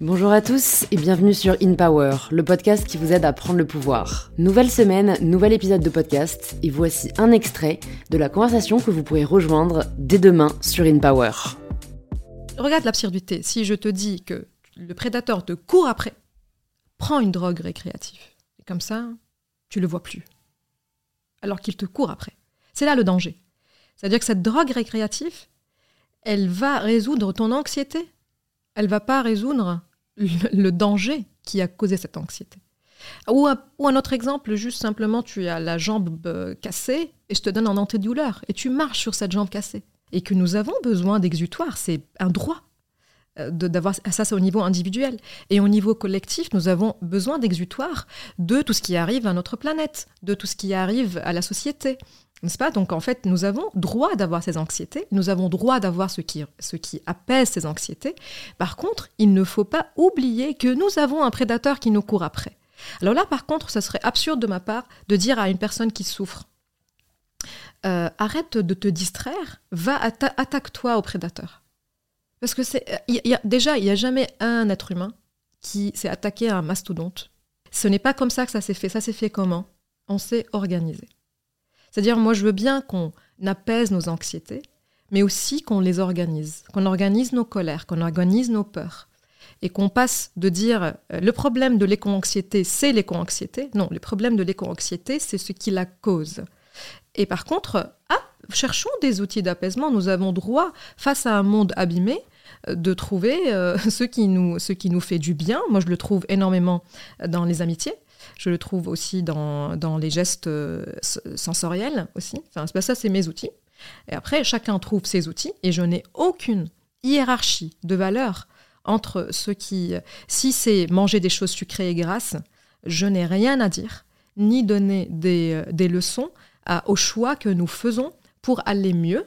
Bonjour à tous et bienvenue sur In Power, le podcast qui vous aide à prendre le pouvoir. Nouvelle semaine, nouvel épisode de podcast et voici un extrait de la conversation que vous pourrez rejoindre dès demain sur In Power. Regarde l'absurdité. Si je te dis que le prédateur te court après, prends une drogue récréative. Et comme ça, tu le vois plus. Alors qu'il te court après. C'est là le danger. C'est-à-dire que cette drogue récréative, elle va résoudre ton anxiété. Elle va pas résoudre le danger qui a causé cette anxiété. Ou un, autre exemple, juste simplement, tu as la jambe euh, cassée et je te donne un antidouleur et tu marches sur cette jambe cassée. Et que nous avons besoin d'exutoire, c'est un droit euh, d'avoir ça c'est au niveau individuel et au niveau collectif nous avons besoin d'exutoire de tout ce qui arrive à notre planète de tout ce qui arrive à la société n'est-ce pas? Donc en fait, nous avons droit d'avoir ces anxiétés, nous avons droit d'avoir ce qui, ce qui apaise ces anxiétés. Par contre, il ne faut pas oublier que nous avons un prédateur qui nous court après. Alors là, par contre, ça serait absurde de ma part de dire à une personne qui souffre, euh, arrête de te distraire, va attaque-toi au prédateur. Parce que c'est, y a, déjà, il n'y a jamais un être humain qui s'est attaqué à un mastodonte. Ce n'est pas comme ça que ça s'est fait. Ça s'est fait comment? On s'est organisé. C'est-à-dire, moi, je veux bien qu'on apaise nos anxiétés, mais aussi qu'on les organise, qu'on organise nos colères, qu'on organise nos peurs. Et qu'on passe de dire euh, le problème de l'éco-anxiété, c'est l'éco-anxiété. Non, le problème de l'éco-anxiété, c'est ce qui la cause. Et par contre, ah, cherchons des outils d'apaisement. Nous avons droit, face à un monde abîmé, de trouver euh, ce, qui nous, qui nous fait du bien. Moi, je le trouve énormément dans les amitiés. Je le trouve aussi dans, dans les gestes euh, sensoriels aussi. Enfin, ça, c'est mes outils. Et après, chacun trouve ses outils et je n'ai aucune hiérarchie de valeur entre ceux qui, si c'est manger des choses sucrées et grasses, je n'ai rien à dire, ni donner des, des leçons à, au choix que nous faisons pour aller mieux.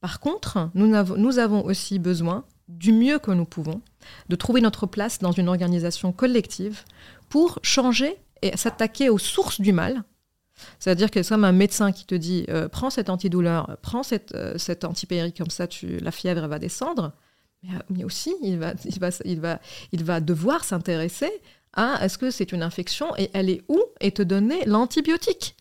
Par contre, nous avons, aussi besoin du mieux que nous pouvons, de trouver notre place dans une organisation collective pour changer et s'attaquer aux sources du mal. C'est-à-dire que comme un médecin qui te dit euh, prends cet antidouleur, prends cette, euh, antipérique, comme ça tu, la fièvre va descendre. Mais, euh, mais, aussi, il va, il va, il va, il va devoir s'intéresser à est-ce que c'est une infection et elle est où et te donner l'antibiotique.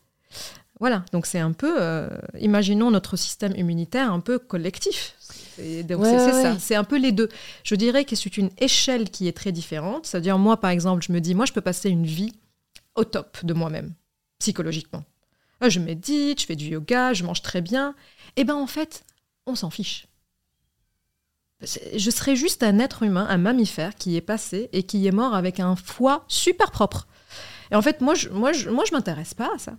Voilà, donc c'est un peu, imaginons notre système immunitaire un peu collectif. c'est ça, c'est un peu les deux. Je dirais que c'est une échelle qui est très différente. C'est-à-dire moi, par exemple, je me dis, moi, je peux passer une vie au top de moi-même, psychologiquement. Ah, je médite, je fais du yoga, je mange très bien. Eh bien, en fait, on s'en fiche. Je serais juste un être humain, un mammifère qui est passé et qui est mort avec un foie super propre. Et en fait, moi, je, moi, je, moi, je m'intéresse pas à ça.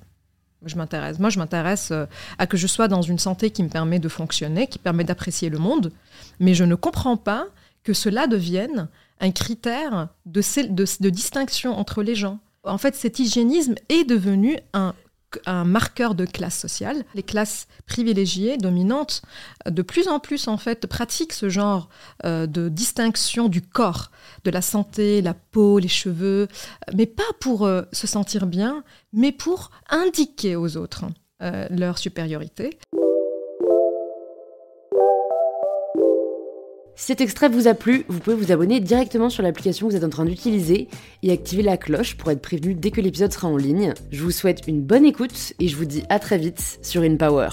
Je m'intéresse. Moi, je m'intéresse euh, à que je sois dans une santé qui me permet de fonctionner, qui permet d'apprécier le monde. Mais je ne comprends pas que cela devienne un critère de, de, distinction entre les gens en fait, cet hygiénisme est devenu un marqueur de classe sociale. Les classes privilégiées, dominantes, de plus en plus en fait pratiquent ce genre euh, de distinction du corps, de la santé, la peau, les cheveux, mais pas pour euh, se sentir bien, mais pour indiquer aux autres euh, leur supériorité. Si cet extrait vous a plu, vous pouvez vous abonner directement sur l'application que vous êtes en train d'utiliser et activer la cloche pour être prévenu dès que l'épisode sera en ligne. Je vous souhaite une bonne écoute et je vous dis à très vite sur InPower.